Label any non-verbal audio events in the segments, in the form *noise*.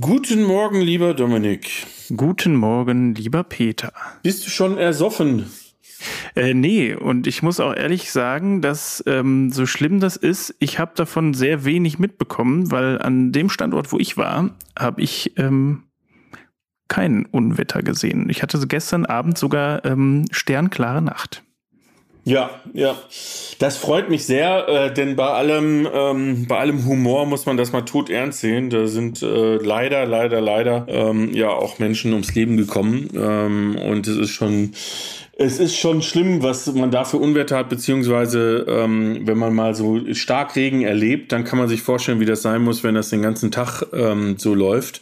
Guten Morgen, lieber Dominik. Guten Morgen, lieber Peter. Bist du schon ersoffen? Äh, nee, und ich muss auch ehrlich sagen, dass ähm, so schlimm das ist, ich habe davon sehr wenig mitbekommen, weil an dem Standort, wo ich war, habe ich ähm, kein Unwetter gesehen. Ich hatte gestern Abend sogar ähm, sternklare Nacht. Ja, ja. Das freut mich sehr, äh, denn bei allem, ähm, bei allem Humor muss man das mal tot ernst sehen. Da sind äh, leider, leider, leider ähm, ja auch Menschen ums Leben gekommen. Ähm, und es ist schon es ist schon schlimm, was man da für Unwetter hat, beziehungsweise ähm, wenn man mal so Starkregen erlebt, dann kann man sich vorstellen, wie das sein muss, wenn das den ganzen Tag ähm, so läuft.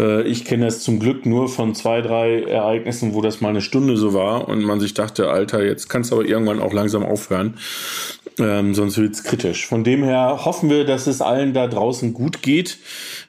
Äh, ich kenne das zum Glück nur von zwei, drei Ereignissen, wo das mal eine Stunde so war und man sich dachte, Alter, jetzt kannst du aber irgendwann auch langsam aufhören. Ähm, sonst wird es kritisch. Von dem her hoffen wir, dass es allen da draußen gut geht.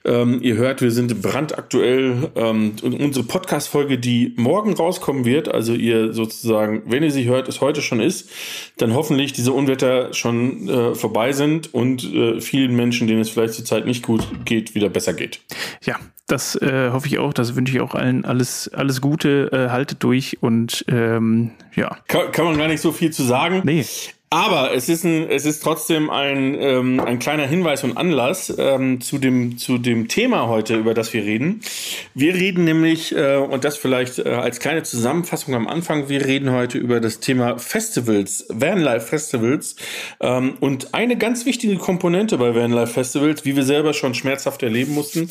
Ähm, ihr hört, wir sind brandaktuell. Ähm, unsere Podcast-Folge, die morgen rauskommen wird, also ihr sozusagen, wenn ihr sie hört, es heute schon ist, dann hoffentlich diese Unwetter schon äh, vorbei sind und äh, vielen Menschen, denen es vielleicht zur Zeit nicht gut geht, wieder besser geht. Ja, das äh, hoffe ich auch. Das wünsche ich auch allen alles, alles Gute. Äh, haltet durch und ähm, ja. Kann, kann man gar nicht so viel zu sagen. Nee. Aber es ist, ein, es ist trotzdem ein, ähm, ein kleiner Hinweis und Anlass ähm, zu, dem, zu dem Thema heute, über das wir reden. Wir reden nämlich, äh, und das vielleicht äh, als kleine Zusammenfassung am Anfang, wir reden heute über das Thema Festivals, Vanlife Festivals. Ähm, und eine ganz wichtige Komponente bei Vanlife Festivals, wie wir selber schon schmerzhaft erleben mussten,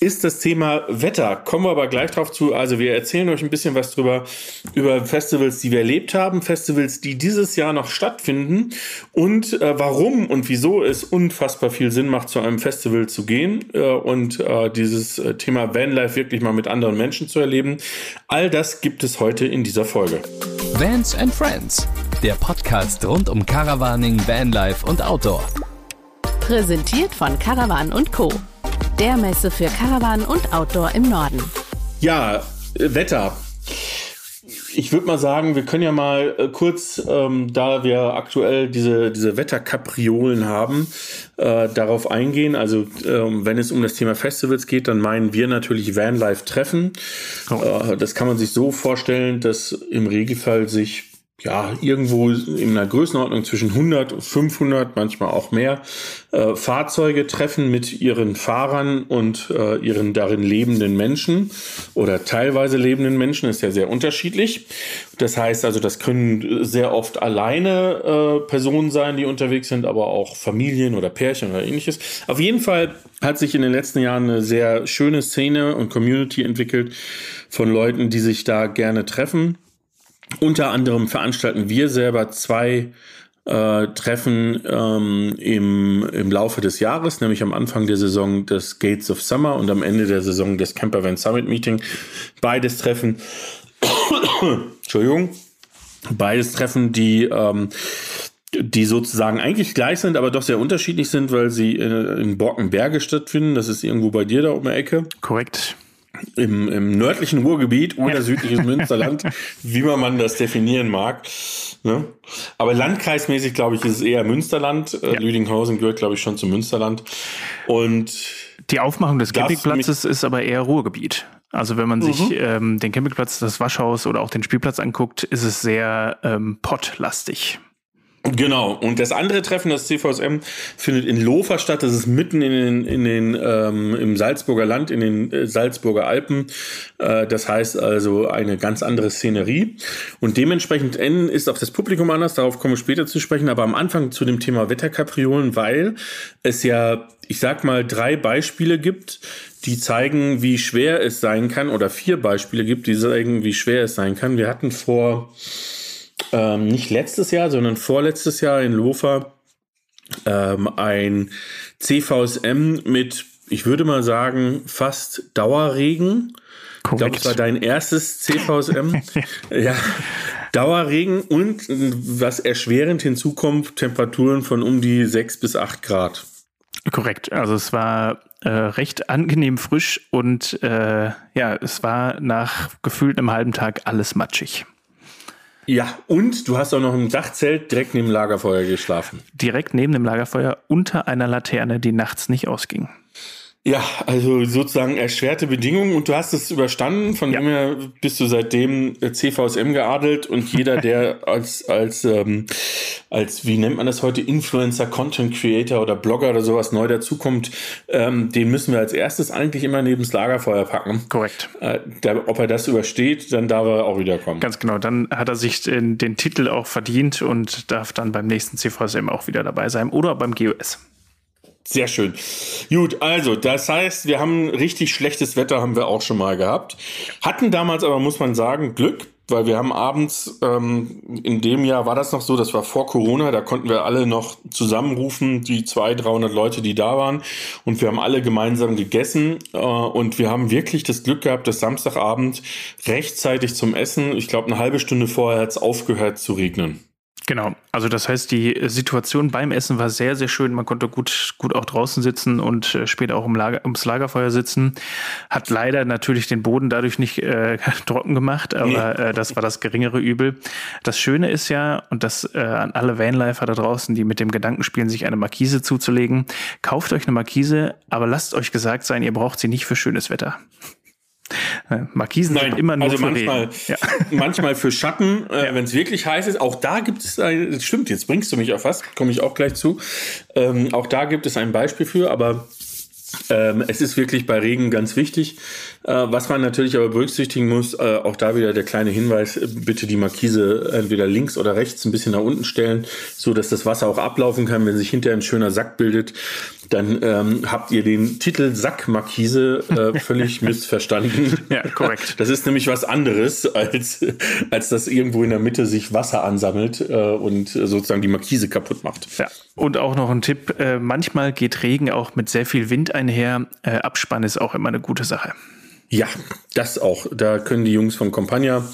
ist das Thema Wetter. Kommen wir aber gleich drauf zu. Also wir erzählen euch ein bisschen was drüber, über Festivals, die wir erlebt haben, Festivals, die dieses Jahr noch stattfinden finden und äh, warum und wieso es unfassbar viel Sinn macht, zu einem Festival zu gehen äh, und äh, dieses äh, Thema Vanlife wirklich mal mit anderen Menschen zu erleben. All das gibt es heute in dieser Folge. Vans and Friends, der Podcast rund um Caravaning, Vanlife und Outdoor. Präsentiert von Caravan und Co. Der Messe für Caravan und Outdoor im Norden. Ja, äh, Wetter ich würde mal sagen, wir können ja mal äh, kurz, ähm, da wir aktuell diese, diese Wetterkapriolen haben, äh, darauf eingehen. Also ähm, wenn es um das Thema Festivals geht, dann meinen wir natürlich Vanlife-Treffen. Oh. Äh, das kann man sich so vorstellen, dass im Regelfall sich ja, irgendwo in einer Größenordnung zwischen 100 und 500, manchmal auch mehr, äh, Fahrzeuge treffen mit ihren Fahrern und äh, ihren darin lebenden Menschen oder teilweise lebenden Menschen, ist ja sehr unterschiedlich. Das heißt also, das können sehr oft alleine äh, Personen sein, die unterwegs sind, aber auch Familien oder Pärchen oder ähnliches. Auf jeden Fall hat sich in den letzten Jahren eine sehr schöne Szene und Community entwickelt von Leuten, die sich da gerne treffen unter anderem veranstalten wir selber zwei äh, Treffen ähm, im, im Laufe des Jahres, nämlich am Anfang der Saison des Gates of Summer und am Ende der Saison des Camper Van Summit Meeting. Beides Treffen, *coughs* Entschuldigung, beides Treffen, die ähm, die sozusagen eigentlich gleich sind, aber doch sehr unterschiedlich sind, weil sie in, in Borkenberge stattfinden. Das ist irgendwo bei dir da um die Ecke. Korrekt im, im nördlichen Ruhrgebiet oder südliches Münsterland, *laughs* wie man, man das definieren mag. Ne? Aber landkreismäßig, glaube ich, ist es eher Münsterland. Äh, ja. Lüdinghausen gehört, glaube ich, schon zum Münsterland. Und die Aufmachung des Campingplatzes ist aber eher Ruhrgebiet. Also wenn man mhm. sich ähm, den Campingplatz, das Waschhaus oder auch den Spielplatz anguckt, ist es sehr ähm, pottlastig. Genau. Und das andere Treffen, das CVSM, findet in Lofer statt. Das ist mitten in den, in den ähm, im Salzburger Land, in den äh, Salzburger Alpen. Äh, das heißt also eine ganz andere Szenerie. Und dementsprechend ist auch das Publikum anders. Darauf komme ich später zu sprechen. Aber am Anfang zu dem Thema Wetterkapriolen, weil es ja, ich sag mal, drei Beispiele gibt, die zeigen, wie schwer es sein kann, oder vier Beispiele gibt, die zeigen, wie schwer es sein kann. Wir hatten vor ähm, nicht letztes Jahr, sondern vorletztes Jahr in Lofa ähm, ein CVSM mit, ich würde mal sagen, fast Dauerregen. Korrekt. Ich glaube, es war dein erstes CVSM. *laughs* ja, Dauerregen und was erschwerend hinzukommt, Temperaturen von um die 6 bis 8 Grad. Korrekt. Also es war äh, recht angenehm frisch und äh, ja, es war nach gefühlt einem halben Tag alles matschig. Ja, und du hast auch noch im Dachzelt direkt neben dem Lagerfeuer geschlafen. Direkt neben dem Lagerfeuer unter einer Laterne, die nachts nicht ausging. Ja, also sozusagen erschwerte Bedingungen und du hast es überstanden. Von ja. dem her bist du seitdem CVSM geadelt und jeder, *laughs* der als, als, ähm, als, wie nennt man das heute, Influencer, Content Creator oder Blogger oder sowas neu dazukommt, ähm, den müssen wir als erstes eigentlich immer neben das Lagerfeuer packen. Korrekt. Äh, der, ob er das übersteht, dann darf er auch wiederkommen. Ganz genau. Dann hat er sich den, den Titel auch verdient und darf dann beim nächsten CVSM auch wieder dabei sein oder beim GOS. Sehr schön. Gut, also das heißt, wir haben richtig schlechtes Wetter, haben wir auch schon mal gehabt. Hatten damals aber, muss man sagen, Glück, weil wir haben abends, ähm, in dem Jahr war das noch so, das war vor Corona, da konnten wir alle noch zusammenrufen, die zwei, 300 Leute, die da waren. Und wir haben alle gemeinsam gegessen. Äh, und wir haben wirklich das Glück gehabt, dass Samstagabend rechtzeitig zum Essen, ich glaube eine halbe Stunde vorher hat es aufgehört zu regnen. Genau, also das heißt, die Situation beim Essen war sehr, sehr schön. Man konnte gut, gut auch draußen sitzen und äh, später auch im Lager, ums Lagerfeuer sitzen. Hat leider natürlich den Boden dadurch nicht äh, *laughs* trocken gemacht, aber äh, das war das geringere Übel. Das Schöne ist ja, und das äh, an alle Vanlifer da draußen, die mit dem Gedanken spielen, sich eine Markise zuzulegen, kauft euch eine Markise, aber lasst euch gesagt sein, ihr braucht sie nicht für schönes Wetter. Markisen Nein, sind immer nur also manchmal, ja. *laughs* manchmal für Schatten, äh, ja. wenn es wirklich heiß ist. Auch da gibt es, ein, stimmt, jetzt bringst du mich auf was, komme ich auch gleich zu. Ähm, auch da gibt es ein Beispiel für, aber ähm, es ist wirklich bei Regen ganz wichtig. Äh, was man natürlich aber berücksichtigen muss, äh, auch da wieder der kleine Hinweis, bitte die Markise entweder links oder rechts ein bisschen nach unten stellen, so dass das Wasser auch ablaufen kann. Wenn sich hinterher ein schöner Sack bildet, dann ähm, habt ihr den Titel Sackmarkise äh, *laughs* völlig missverstanden. Ja, korrekt. Das ist nämlich was anderes, als, als dass irgendwo in der Mitte sich Wasser ansammelt äh, und sozusagen die Markise kaputt macht. Ja, und auch noch ein Tipp, äh, manchmal geht Regen auch mit sehr viel Wind einher. Äh, Abspann ist auch immer eine gute Sache. Ja, das auch. Da können die Jungs von Compagna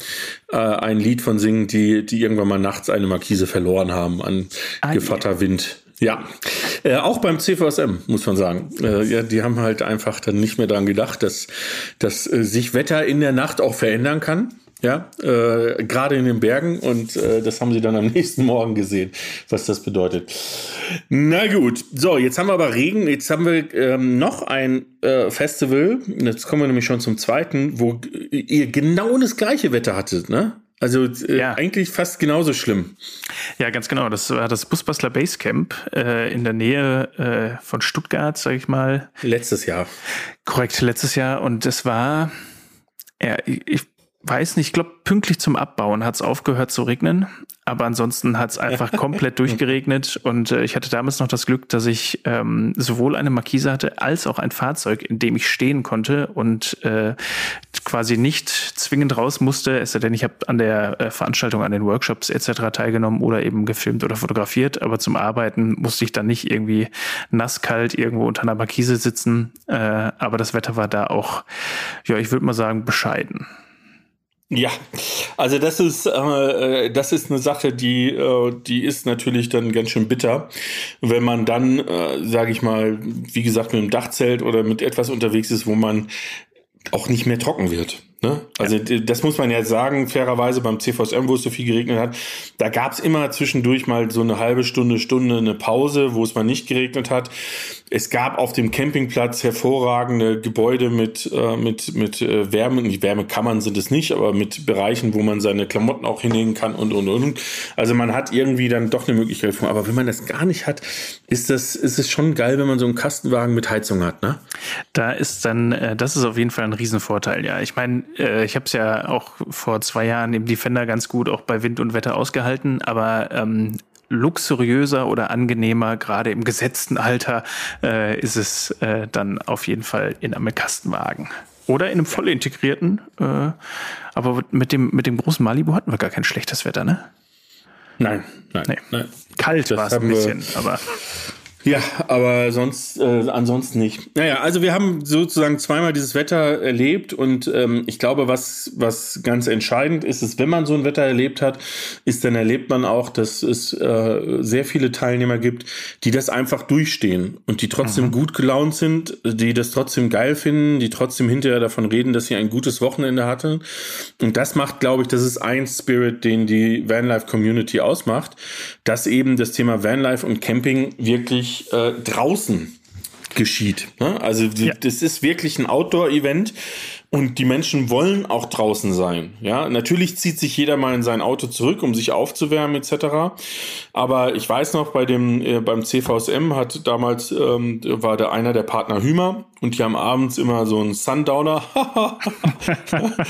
äh, ein Lied von singen, die, die irgendwann mal nachts eine Markise verloren haben an ah, Gevatter Wind. Ja, äh, auch beim CVSM muss man sagen. Äh, ja, die haben halt einfach dann nicht mehr daran gedacht, dass, dass äh, sich Wetter in der Nacht auch verändern kann. Ja, äh, gerade in den Bergen und äh, das haben sie dann am *laughs* nächsten Morgen gesehen, was das bedeutet. Na gut, so, jetzt haben wir aber Regen, jetzt haben wir ähm, noch ein äh, Festival, jetzt kommen wir nämlich schon zum zweiten, wo ihr genau das gleiche Wetter hattet, ne? Also äh, ja. eigentlich fast genauso schlimm. Ja, ganz genau. Das war das Busbastler Basecamp äh, in der Nähe äh, von Stuttgart, sag ich mal. Letztes Jahr. Korrekt, letztes Jahr. Und es war, ja, ich weiß nicht, ich glaube, pünktlich zum Abbauen hat es aufgehört zu regnen. Aber ansonsten hat es einfach *laughs* komplett durchgeregnet und äh, ich hatte damals noch das Glück, dass ich ähm, sowohl eine Markise hatte als auch ein Fahrzeug, in dem ich stehen konnte und äh, quasi nicht zwingend raus musste, es sei denn, ich habe an der äh, Veranstaltung, an den Workshops etc. teilgenommen oder eben gefilmt oder fotografiert, aber zum Arbeiten musste ich dann nicht irgendwie nasskalt irgendwo unter einer Markise sitzen. Äh, aber das Wetter war da auch, ja, ich würde mal sagen, bescheiden. Ja, also das ist äh, das ist eine Sache, die äh, die ist natürlich dann ganz schön bitter, wenn man dann, äh, sage ich mal, wie gesagt, mit einem Dachzelt oder mit etwas unterwegs ist, wo man auch nicht mehr trocken wird. Ne? Also ja. das muss man ja sagen, fairerweise beim CVSM, wo es so viel geregnet hat, da gab es immer zwischendurch mal so eine halbe Stunde, Stunde eine Pause, wo es mal nicht geregnet hat. Es gab auf dem Campingplatz hervorragende Gebäude mit, äh, mit, mit äh, Wärme, nicht Wärmekammern sind es nicht, aber mit Bereichen, wo man seine Klamotten auch hinlegen kann und, und, und. Also man hat irgendwie dann doch eine Möglichkeit. Aber wenn man das gar nicht hat, ist das, ist es schon geil, wenn man so einen Kastenwagen mit Heizung hat, ne? Da ist dann, äh, das ist auf jeden Fall ein Riesenvorteil, ja. Ich meine, äh, ich habe es ja auch vor zwei Jahren im Defender ganz gut auch bei Wind und Wetter ausgehalten, aber ähm, luxuriöser oder angenehmer, gerade im gesetzten Alter, äh, ist es äh, dann auf jeden Fall in einem Kastenwagen. Oder in einem voll integrierten. Äh, aber mit dem, mit dem großen Malibu hatten wir gar kein schlechtes Wetter, ne? Nein, nein, nee. nein. Kalt war es ein bisschen, aber. Ja, aber sonst äh, ansonsten nicht. Naja, also wir haben sozusagen zweimal dieses Wetter erlebt und ähm, ich glaube, was was ganz entscheidend ist, ist, wenn man so ein Wetter erlebt hat, ist dann erlebt man auch, dass es äh, sehr viele Teilnehmer gibt, die das einfach durchstehen und die trotzdem mhm. gut gelaunt sind, die das trotzdem geil finden, die trotzdem hinterher davon reden, dass sie ein gutes Wochenende hatten. Und das macht, glaube ich, das ist ein Spirit, den die Vanlife Community ausmacht, dass eben das Thema Vanlife und Camping wirklich äh, draußen geschieht. Ne? Also ja. das ist wirklich ein Outdoor-Event und die Menschen wollen auch draußen sein. Ja, natürlich zieht sich jeder mal in sein Auto zurück, um sich aufzuwärmen etc. Aber ich weiß noch, bei dem äh, beim CVSM hat damals ähm, war der einer der Partner Hümer und die haben abends immer so einen Sundowner *laughs*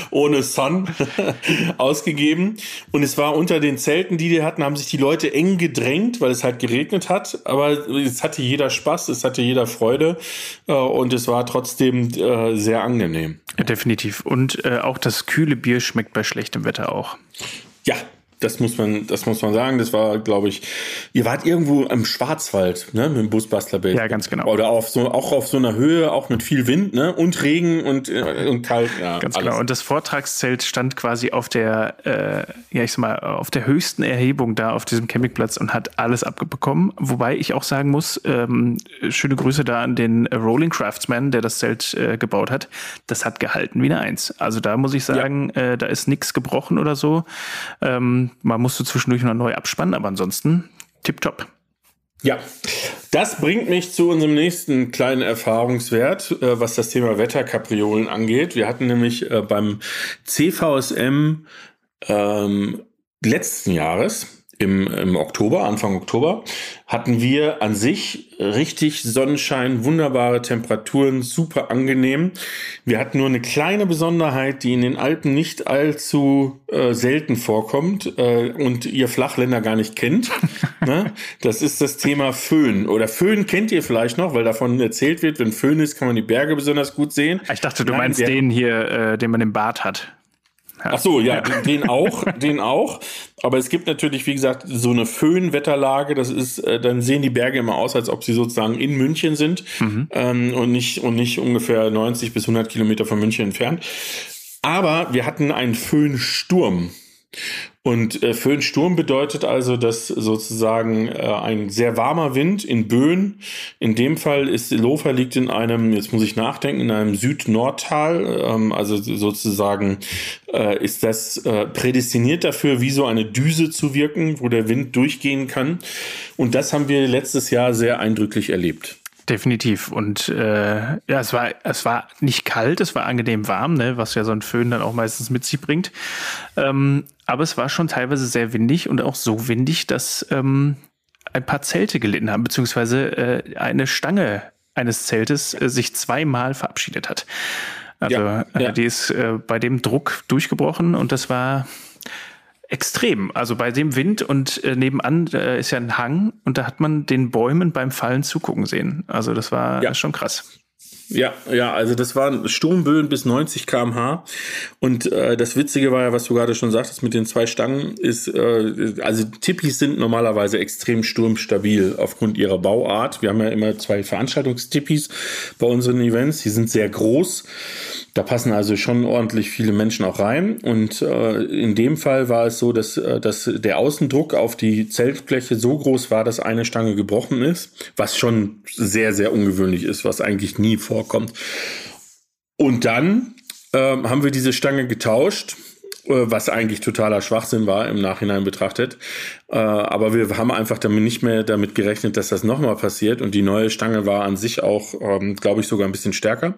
ohne Sun *laughs* ausgegeben und es war unter den Zelten, die die hatten, haben sich die Leute eng gedrängt, weil es halt geregnet hat. Aber es hatte jeder Spaß, es hatte jeder Freude äh, und es war trotzdem äh, sehr angenehm. Definitiv. Und äh, auch das kühle Bier schmeckt bei schlechtem Wetter auch. Ja, das muss man, das muss man sagen. Das war, glaube ich, ihr wart irgendwo im Schwarzwald, ne, mit dem Busbastler Base. Ja, ganz genau. Oder auf so, auch auf so einer Höhe, auch mit viel Wind, ne, und Regen und, äh, und kalt. Ja, ganz alles. genau. Und das Vortragszelt stand quasi auf der, äh, ja, ich sag mal, auf der höchsten Erhebung da auf diesem Campingplatz und hat alles abbekommen. Wobei ich auch sagen muss, ähm, schöne Grüße da an den Rolling Craftsman, der das Zelt äh, gebaut hat. Das hat gehalten wie eine Eins. Also da muss ich sagen, ja. äh, da ist nichts gebrochen oder so. Ähm, man musste zwischendurch noch neu abspannen, aber ansonsten tipptopp. Ja, das bringt mich zu unserem nächsten kleinen Erfahrungswert, äh, was das Thema Wetterkapriolen angeht. Wir hatten nämlich äh, beim CVSM ähm, letzten Jahres im, im Oktober, Anfang Oktober, hatten wir an sich richtig Sonnenschein, wunderbare Temperaturen, super angenehm. Wir hatten nur eine kleine Besonderheit, die in den Alpen nicht allzu äh, selten vorkommt äh, und ihr Flachländer gar nicht kennt. *laughs* ne? Das ist das Thema Föhn. Oder Föhn kennt ihr vielleicht noch, weil davon erzählt wird, wenn Föhn ist, kann man die Berge besonders gut sehen. Ich dachte, du Nein, meinst den hier, äh, den man im Bad hat. Ach so, ja, den auch, *laughs* den auch. Aber es gibt natürlich, wie gesagt, so eine Föhnwetterlage. Das ist, äh, dann sehen die Berge immer aus, als ob sie sozusagen in München sind mhm. ähm, und nicht und nicht ungefähr 90 bis 100 Kilometer von München entfernt. Aber wir hatten einen Föhnsturm. Und äh, Föhnsturm bedeutet also, dass sozusagen äh, ein sehr warmer Wind in Böen, in dem Fall ist Lofer liegt in einem, jetzt muss ich nachdenken, in einem Süd-Nordtal, ähm, also sozusagen äh, ist das äh, prädestiniert dafür, wie so eine Düse zu wirken, wo der Wind durchgehen kann. Und das haben wir letztes Jahr sehr eindrücklich erlebt. Definitiv. Und äh, ja, es war, es war nicht kalt, es war angenehm warm, ne, was ja so ein Föhn dann auch meistens mit sich bringt. Ähm, aber es war schon teilweise sehr windig und auch so windig, dass ähm, ein paar Zelte gelitten haben, beziehungsweise äh, eine Stange eines Zeltes äh, sich zweimal verabschiedet hat. Also ja, ja. Äh, die ist äh, bei dem Druck durchgebrochen und das war extrem. Also bei dem Wind und äh, nebenan äh, ist ja ein Hang und da hat man den Bäumen beim Fallen zugucken sehen. Also das war ja. schon krass. Ja, ja, also das waren Sturmböen bis 90 km/h. Und äh, das Witzige war ja, was du gerade schon sagtest mit den zwei Stangen, ist, äh, also Tippis sind normalerweise extrem sturmstabil aufgrund ihrer Bauart. Wir haben ja immer zwei Veranstaltungstippis bei unseren Events, die sind sehr groß. Da passen also schon ordentlich viele Menschen auch rein. Und äh, in dem Fall war es so, dass, äh, dass der Außendruck auf die Zeltfläche so groß war, dass eine Stange gebrochen ist, was schon sehr, sehr ungewöhnlich ist, was eigentlich nie vorkommt. Und dann äh, haben wir diese Stange getauscht was eigentlich totaler Schwachsinn war im Nachhinein betrachtet. Äh, aber wir haben einfach damit nicht mehr damit gerechnet, dass das nochmal passiert. Und die neue Stange war an sich auch, ähm, glaube ich, sogar ein bisschen stärker.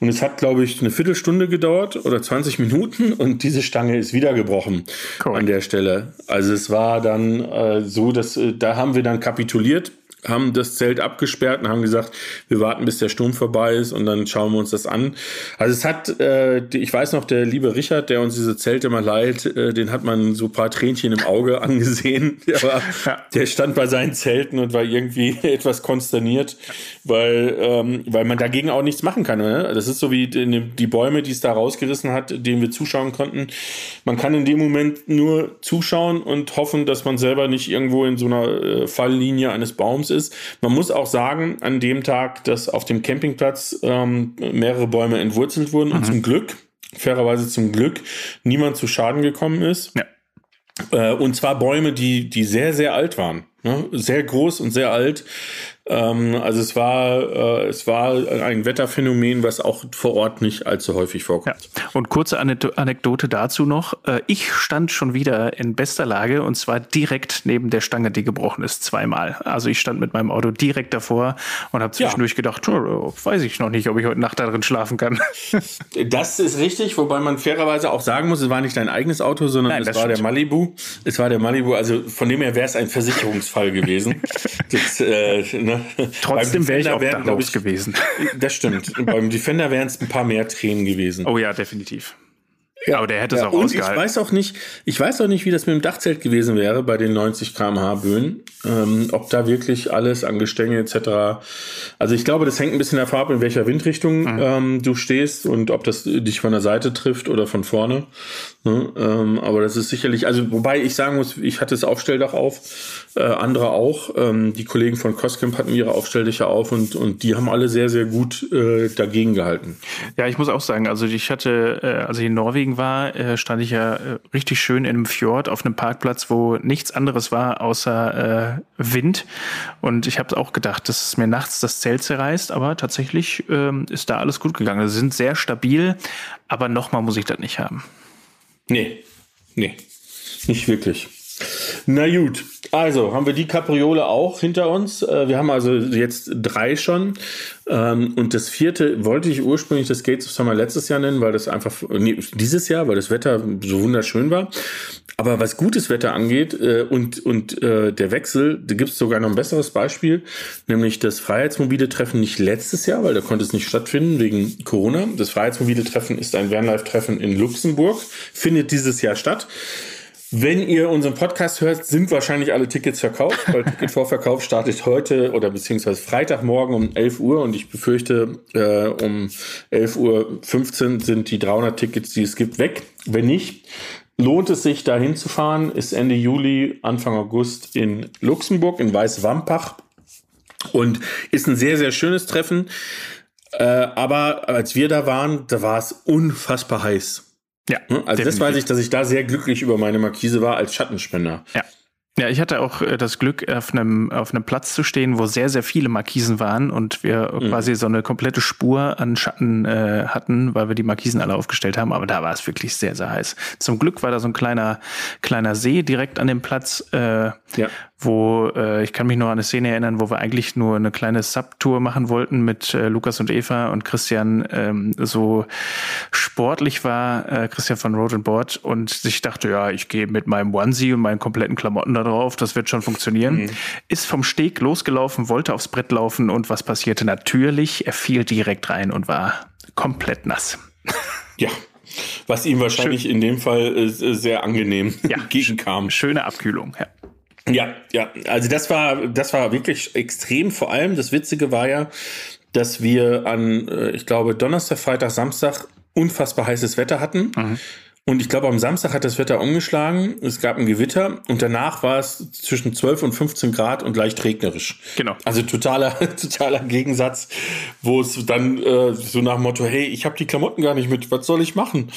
Und es hat, glaube ich, eine Viertelstunde gedauert oder 20 Minuten und diese Stange ist wieder gebrochen cool. an der Stelle. Also es war dann äh, so, dass da haben wir dann kapituliert haben das Zelt abgesperrt und haben gesagt, wir warten, bis der Sturm vorbei ist und dann schauen wir uns das an. Also es hat, äh, ich weiß noch, der liebe Richard, der uns diese Zelte mal leiht, äh, den hat man so paar Tränchen im Auge *laughs* angesehen. Der, war, der stand bei seinen Zelten und war irgendwie *laughs* etwas konsterniert, weil, ähm, weil man dagegen auch nichts machen kann. Ne? Das ist so wie die, Bäume, die es da rausgerissen hat, denen wir zuschauen konnten. Man kann in dem Moment nur zuschauen und hoffen, dass man selber nicht irgendwo in so einer äh, Falllinie eines Baums ist. Man muss auch sagen, an dem Tag, dass auf dem Campingplatz ähm, mehrere Bäume entwurzelt wurden mhm. und zum Glück, fairerweise zum Glück, niemand zu Schaden gekommen ist. Ja. Äh, und zwar Bäume, die, die sehr, sehr alt waren. Ne? Sehr groß und sehr alt. Ähm, also es war, äh, es war ein Wetterphänomen, was auch vor Ort nicht allzu häufig vorkommt. Ja. Und kurze Anekdote dazu noch. Äh, ich stand schon wieder in bester Lage und zwar direkt neben der Stange, die gebrochen ist, zweimal. Also ich stand mit meinem Auto direkt davor und habe zwischendurch ja. gedacht, weiß ich noch nicht, ob ich heute Nacht darin schlafen kann. *laughs* das ist richtig, wobei man fairerweise auch sagen muss, es war nicht dein eigenes Auto, sondern Nein, es war stimmt. der Malibu. Es war der Malibu, also von dem her wäre es ein Versicherungsfall gewesen. *laughs* das, äh, ne? Trotzdem wäre ich auch wären, ich, gewesen. *laughs* Das stimmt. Beim Defender wären es ein paar mehr Tränen gewesen. Oh ja, definitiv. Ja, aber der hätte es ja, auch und ausgehalten. Ich weiß auch nicht, ich weiß auch nicht, wie das mit dem Dachzelt gewesen wäre bei den 90 km/h Böen. Ähm, ob da wirklich alles an Gestänge etc. Also ich glaube, das hängt ein bisschen davon ab, in welcher Windrichtung mhm. ähm, du stehst und ob das dich von der Seite trifft oder von vorne. Ne? Ähm, aber das ist sicherlich, also wobei ich sagen muss, ich hatte das Aufstelldach auf, äh, andere auch. Ähm, die Kollegen von Coscamp hatten ihre Aufstelldächer auf und, und die haben alle sehr, sehr gut äh, dagegen gehalten. Ja, ich muss auch sagen, also ich hatte, äh, als ich in Norwegen war, äh, stand ich ja äh, richtig schön in einem Fjord auf einem Parkplatz, wo nichts anderes war außer äh, Wind. Und ich habe auch gedacht, dass es mir nachts das Zelt zerreißt, aber tatsächlich ähm, ist da alles gut gegangen. Sie sind sehr stabil, aber nochmal muss ich das nicht haben. Nee, nee, nicht wirklich. Na gut, also haben wir die Kapriole auch hinter uns. Äh, wir haben also jetzt drei schon. Ähm, und das vierte wollte ich ursprünglich das Gates of Summer letztes Jahr nennen, weil das einfach, nee, dieses Jahr, weil das Wetter so wunderschön war. Aber was gutes Wetter angeht äh, und, und äh, der Wechsel, da gibt es sogar noch ein besseres Beispiel, nämlich das Freiheitsmobile Treffen nicht letztes Jahr, weil da konnte es nicht stattfinden wegen Corona. Das Freiheitsmobile Treffen ist ein Vanlife-Treffen in Luxemburg, findet dieses Jahr statt. Wenn ihr unseren Podcast hört, sind wahrscheinlich alle Tickets verkauft, weil *laughs* Ticketvorverkauf startet heute oder beziehungsweise Freitagmorgen um 11 Uhr und ich befürchte, äh, um 11.15 Uhr sind die 300 Tickets, die es gibt, weg. Wenn nicht, lohnt es sich, da hinzufahren. Ist Ende Juli, Anfang August in Luxemburg, in Weißwampach und ist ein sehr, sehr schönes Treffen. Äh, aber als wir da waren, da war es unfassbar heiß. Ja. Also definitiv. das weiß ich, dass ich da sehr glücklich über meine Markise war als Schattenspender. Ja. Ja, ich hatte auch äh, das Glück, auf einem, auf einem Platz zu stehen, wo sehr, sehr viele Markisen waren und wir mhm. quasi so eine komplette Spur an Schatten äh, hatten, weil wir die Markisen alle aufgestellt haben. Aber da war es wirklich sehr, sehr heiß. Zum Glück war da so ein kleiner, kleiner See direkt an dem Platz, äh, ja wo äh, ich kann mich noch an eine Szene erinnern, wo wir eigentlich nur eine kleine Subtour machen wollten mit äh, Lukas und Eva und Christian ähm, so sportlich war, äh, Christian von Road and Board und sich dachte, ja, ich gehe mit meinem Onesie und meinen kompletten Klamotten da drauf, das wird schon funktionieren. Mhm. Ist vom Steg losgelaufen, wollte aufs Brett laufen und was passierte? Natürlich, er fiel direkt rein und war komplett nass. Ja, was ihm wahrscheinlich Schön. in dem Fall äh, sehr angenehm ja, *laughs* gegenkam. Schöne Abkühlung, ja. Ja, ja, also das war, das war wirklich extrem. Vor allem das Witzige war ja, dass wir an, äh, ich glaube, Donnerstag, Freitag, Samstag unfassbar heißes Wetter hatten. Mhm. Und ich glaube, am Samstag hat das Wetter umgeschlagen. Es gab ein Gewitter und danach war es zwischen 12 und 15 Grad und leicht regnerisch. Genau. Also totaler, *laughs* totaler Gegensatz, wo es dann äh, so nach dem Motto, hey, ich habe die Klamotten gar nicht mit, was soll ich machen?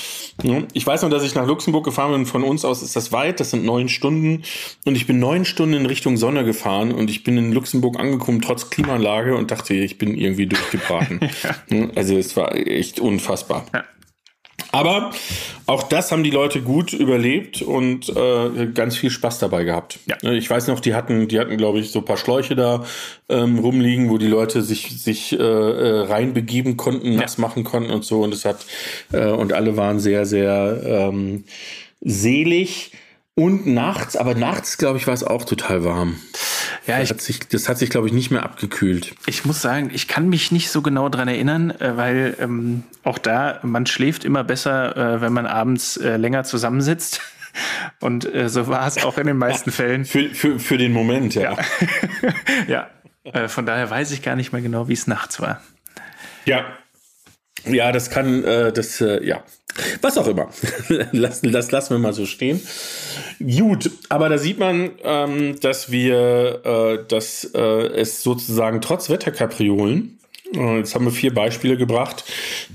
Ja, ich weiß noch, dass ich nach Luxemburg gefahren bin. Von uns aus ist das weit, das sind neun Stunden. Und ich bin neun Stunden in Richtung Sonne gefahren und ich bin in Luxemburg angekommen, trotz Klimaanlage und dachte, ich bin irgendwie durchgebraten. *laughs* ja. Also es war echt unfassbar. Ja. Aber auch das haben die Leute gut überlebt und äh, ganz viel Spaß dabei gehabt. Ja. Ne, ich weiß noch, die hatten, die hatten, glaube ich, so ein paar Schläuche da ähm, rumliegen, wo die Leute sich sich äh, äh, reinbegeben konnten, nass ja. machen konnten und so. Und es hat äh, und alle waren sehr, sehr ähm, selig. Und nachts, aber nachts, glaube ich, war es auch total warm. Ja, das hat sich, das hat sich, glaube ich, nicht mehr abgekühlt. Ich muss sagen, ich kann mich nicht so genau dran erinnern, äh, weil ähm, auch da, man schläft immer besser, äh, wenn man abends äh, länger zusammensitzt. *laughs* Und äh, so war es auch in den meisten *laughs* Fällen. Für, für, für den Moment, ja. Ja, *laughs* ja. Äh, von daher weiß ich gar nicht mehr genau, wie es nachts war. Ja, ja, das kann, äh, das, äh, ja, was auch immer. *laughs* das, das lassen wir mal so stehen. Gut, aber da sieht man, ähm, dass wir, äh, dass äh, es sozusagen trotz Wetterkapriolen Jetzt haben wir vier Beispiele gebracht.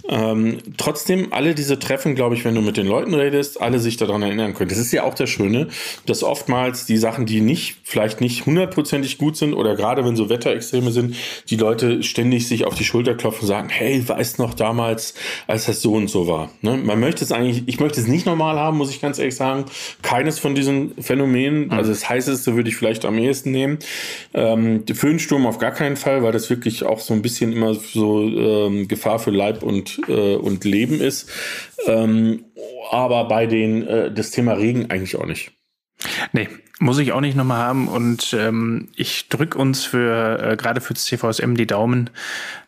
Ähm, trotzdem, alle diese Treffen, glaube ich, wenn du mit den Leuten redest, alle sich daran erinnern können. Das ist ja auch das Schöne, dass oftmals die Sachen, die nicht, vielleicht nicht hundertprozentig gut sind oder gerade wenn so Wetterextreme sind, die Leute ständig sich auf die Schulter klopfen und sagen, hey, weißt noch damals, als das so und so war. Ne? Man möchte es eigentlich, ich möchte es nicht normal haben, muss ich ganz ehrlich sagen. Keines von diesen Phänomenen, also das heißeste würde ich vielleicht am ehesten nehmen. Ähm, Föhnsturm auf gar keinen Fall, weil das wirklich auch so ein bisschen immer so ähm, Gefahr für Leib und, äh, und Leben ist. Ähm, aber bei den, äh, das Thema Regen eigentlich auch nicht. Nee, muss ich auch nicht nochmal haben. Und ähm, ich drück uns für äh, gerade für das CVSM die Daumen,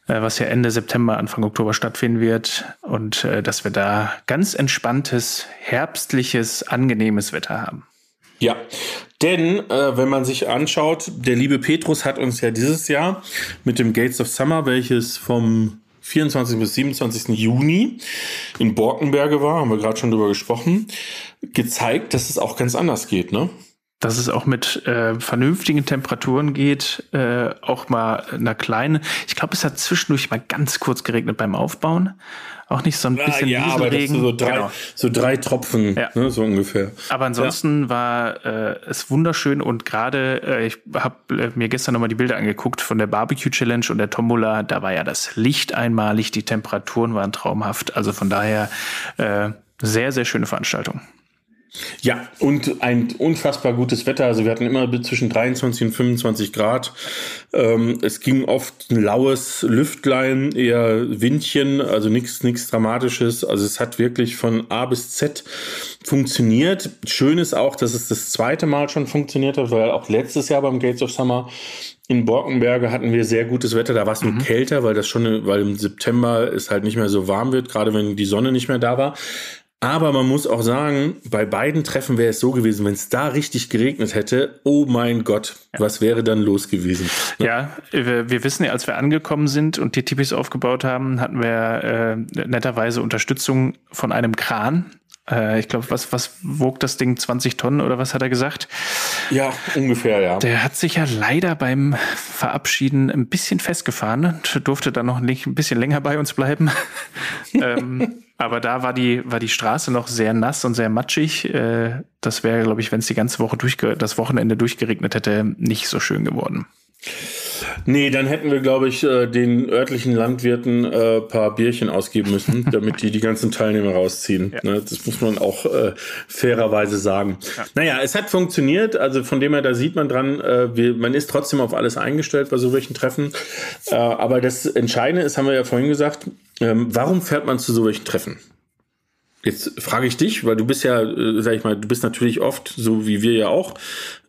äh, was ja Ende September, Anfang Oktober stattfinden wird. Und äh, dass wir da ganz entspanntes, herbstliches, angenehmes Wetter haben. Ja, denn äh, wenn man sich anschaut, der liebe Petrus hat uns ja dieses Jahr mit dem Gates of Summer, welches vom 24. bis 27. Juni in Borkenberge war, haben wir gerade schon drüber gesprochen, gezeigt, dass es auch ganz anders geht, ne? Dass es auch mit äh, vernünftigen Temperaturen geht, äh, auch mal einer kleinen. Ich glaube, es hat zwischendurch mal ganz kurz geregnet beim Aufbauen. Auch nicht so ein bisschen ja, aber das so drei, Genau. so drei Tropfen, Ja. ne, so ungefähr. Aber ansonsten war äh, es wunderschön und gerade, äh, ich habe äh, mir gestern nochmal die Bilder angeguckt von der Barbecue Challenge und der Tombola, da war ja das Licht einmalig, die Temperaturen waren traumhaft. Also von daher äh, sehr, sehr schöne Veranstaltung. Ja, und ein unfassbar gutes Wetter. Also wir hatten immer zwischen 23 und 25 Grad. Ähm, es ging oft ein laues Lüftlein, eher Windchen, also nichts nichts Dramatisches. Also es hat wirklich von A bis Z funktioniert. Schön ist auch, dass es das zweite Mal schon funktioniert hat, weil auch letztes Jahr beim Gates of Summer in Borkenberge hatten wir sehr gutes Wetter. Da war es nur kälter, weil das schon, weil im September es halt nicht mehr so warm wird, gerade wenn die Sonne nicht mehr da war. Aber man muss auch sagen, bei beiden Treffen wäre es so gewesen, wenn es da richtig geregnet hätte, oh mein Gott, was wäre dann los gewesen? Ja, wir, wir wissen ja, als wir angekommen sind und die Tipis aufgebaut haben, hatten wir äh, netterweise Unterstützung von einem Kran. Äh, ich glaube, was, was wog das Ding? 20 Tonnen oder was hat er gesagt? Ja, ungefähr, ja. Der hat sich ja leider beim Verabschieden ein bisschen festgefahren und durfte dann noch nicht ein bisschen länger bei uns bleiben. *laughs* ähm, aber da war die, war die Straße noch sehr nass und sehr matschig. Äh, das wäre, glaube ich, wenn es die ganze Woche durchge das Wochenende durchgeregnet hätte, nicht so schön geworden. Nee, dann hätten wir, glaube ich, äh, den örtlichen Landwirten äh, paar Bierchen ausgeben müssen, *laughs* damit die die ganzen Teilnehmer rausziehen. Ja. Ne, das muss man auch äh, fairerweise sagen. Naja, es hat funktioniert. Also von dem her, da sieht man dran, wir, man ist trotzdem auf alles eingestellt bei so welchen Treffen. Aber das Entscheidende ist, haben wir ja vorhin gesagt, ähm, warum fährt man zu so welchen Treffen? Jetzt frage ich dich, weil du bist ja, sag ich mal, du bist natürlich oft, so wie wir ja auch,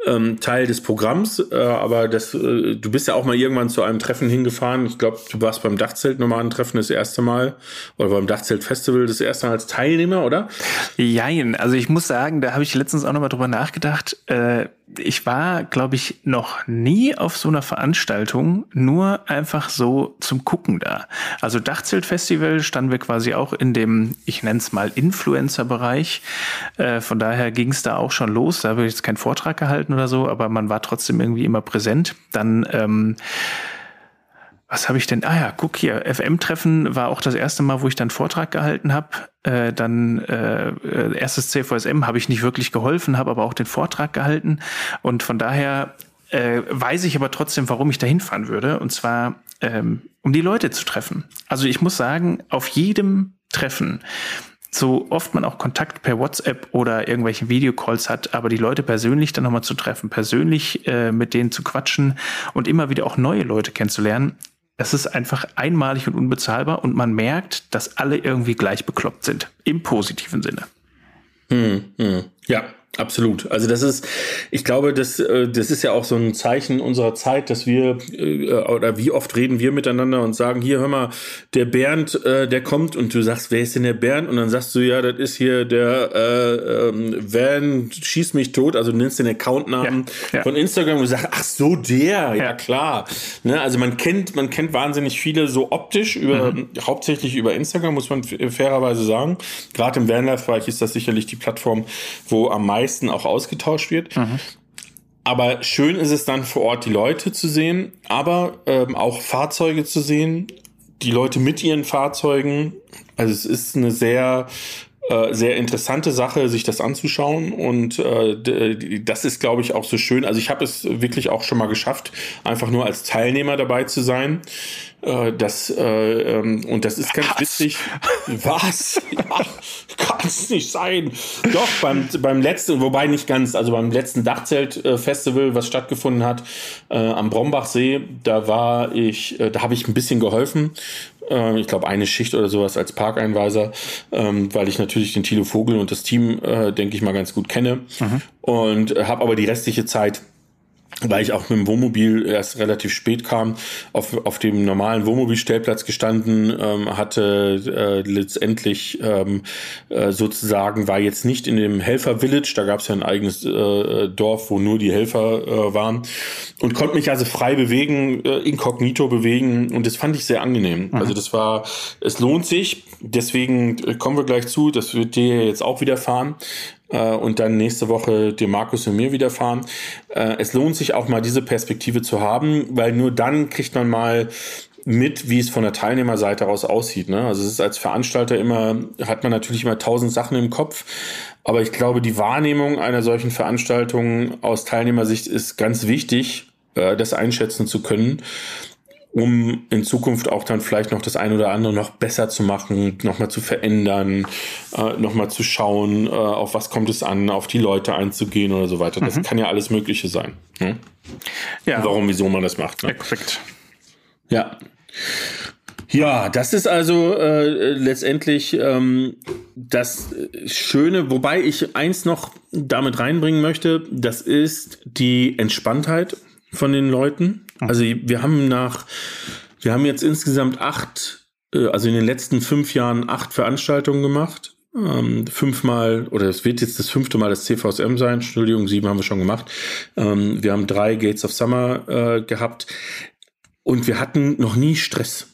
ähm, Teil des Programms, äh, aber das, äh, du bist ja auch mal irgendwann zu einem Treffen hingefahren. Ich glaube, du warst beim Dachzelt normalen Treffen das erste Mal oder beim Dachzelt Festival das erste Mal als Teilnehmer, oder? Jein, also ich muss sagen, da habe ich letztens auch nochmal drüber nachgedacht. Äh, ich war, glaube ich, noch nie auf so einer Veranstaltung, nur einfach so zum Gucken da. Also Dachzeltfestival standen wir quasi auch in dem, ich nenne es mal Influencer-Bereich. Äh, von daher ging es da auch schon los. Da habe ich jetzt keinen Vortrag gehalten oder so, aber man war trotzdem irgendwie immer präsent. Dann ähm, was habe ich denn? Ah ja, guck hier, FM-Treffen war auch das erste Mal, wo ich dann Vortrag gehalten habe. Äh, dann äh, äh, erstes CVSM habe ich nicht wirklich geholfen, habe aber auch den Vortrag gehalten. Und von daher äh, weiß ich aber trotzdem, warum ich da hinfahren würde. Und zwar, ähm, um die Leute zu treffen. Also ich muss sagen, auf jedem Treffen so oft man auch Kontakt per WhatsApp oder irgendwelchen Videocalls hat, aber die Leute persönlich dann nochmal zu treffen, persönlich äh, mit denen zu quatschen und immer wieder auch neue Leute kennenzulernen, das ist einfach einmalig und unbezahlbar und man merkt, dass alle irgendwie gleich bekloppt sind. Im positiven Sinne. Hm, hm. Ja, absolut. Also das ist, ich glaube, das, äh, das ist ja auch so ein Zeichen unserer Zeit, dass wir, äh, oder wie oft reden wir miteinander und sagen, hier, hör mal, der Bernd, äh, der kommt und du sagst, wer ist denn der Bernd? Und dann sagst du, ja, das ist hier der äh, ähm, Van, schieß mich tot, also du nennst den Accountnamen Ja, ja. von Instagram und sagst, ach so, der, ja, Ja. klar. Ne, also man kennt, man kennt wahnsinnig viele so optisch über, hauptsächlich über Instagram, muss man fairerweise sagen. Gerade im Vanlife-Bereich ist das sicherlich die Plattform, wo am meisten auch ausgetauscht wird. Aber schön ist es dann vor Ort, die Leute zu sehen, aber ähm, auch Fahrzeuge zu sehen die Leute mit ihren Fahrzeugen. Also es ist eine sehr äh, sehr interessante Sache, sich das anzuschauen. Und äh, das ist, glaube ich, auch so schön. Also ich habe es wirklich auch schon mal geschafft, einfach nur als Teilnehmer dabei zu sein. Äh, das, äh, ähm, und das ist ganz Was? witzig. Was? Ja, kann es nicht sein. Doch, beim, beim letzten, wobei nicht ganz, also beim letzten Dachzelt-Festival, was stattgefunden hat, äh, am Brombachsee, da war ich, äh, da habe ich ein bisschen geholfen äh, ich glaube eine Schicht oder sowas als Parkeinweiser, ähm, weil ich natürlich den Thilo Vogel und das Team, äh, denke ich mal, ganz gut kenne. Mhm. Und äh, habe aber die restliche Zeit weil ich auch mit dem Wohnmobil erst relativ spät kam, auf, auf dem normalen Wohnmobilstellplatz gestanden, ähm, hatte äh, letztendlich ähm, äh, sozusagen, war jetzt nicht in dem Helfer-Village, da gab es ja ein eigenes äh, Dorf, wo nur die Helfer äh, waren. Und konnte mich also frei bewegen, äh, inkognito bewegen. Und das fand ich sehr angenehm. Mhm. Also das war, es lohnt sich, deswegen äh, kommen wir gleich zu, das wird dir jetzt auch wieder fahren äh, und dann nächste Woche dem Markus und mir widerfahren. Äh, es lohnt sich auch mal diese Perspektive zu haben, weil nur dann kriegt man mal mit, wie es von der Teilnehmerseite aus aussieht. Ne? Also es ist als Veranstalter immer, hat man natürlich immer tausend Sachen im Kopf, aber ich glaube, die Wahrnehmung einer solchen Veranstaltung aus Teilnehmersicht ist ganz wichtig, äh, das einschätzen zu können um in Zukunft auch dann vielleicht noch das eine oder andere noch besser zu machen, nochmal zu verändern, äh, nochmal zu schauen, äh, auf was kommt es an, auf die Leute einzugehen oder so weiter. Das mhm. kann ja alles Mögliche sein. Hm? Ja. warum, wieso man das macht. Ne? Exakt. Ja. Ja, das ist also äh, letztendlich ähm, das Schöne, wobei ich eins noch damit reinbringen möchte, das ist die Entspanntheit von den Leuten. Also wir haben nach, wir haben jetzt insgesamt acht, äh, also in den letzten fünf Jahren acht Veranstaltungen gemacht. Ähm, fünfmal, oder es wird jetzt das fünfte Mal das CVSM sein, Entschuldigung, sieben haben wir schon gemacht. Ähm, wir haben drei Gates of Summer äh, gehabt und wir hatten noch nie Stress.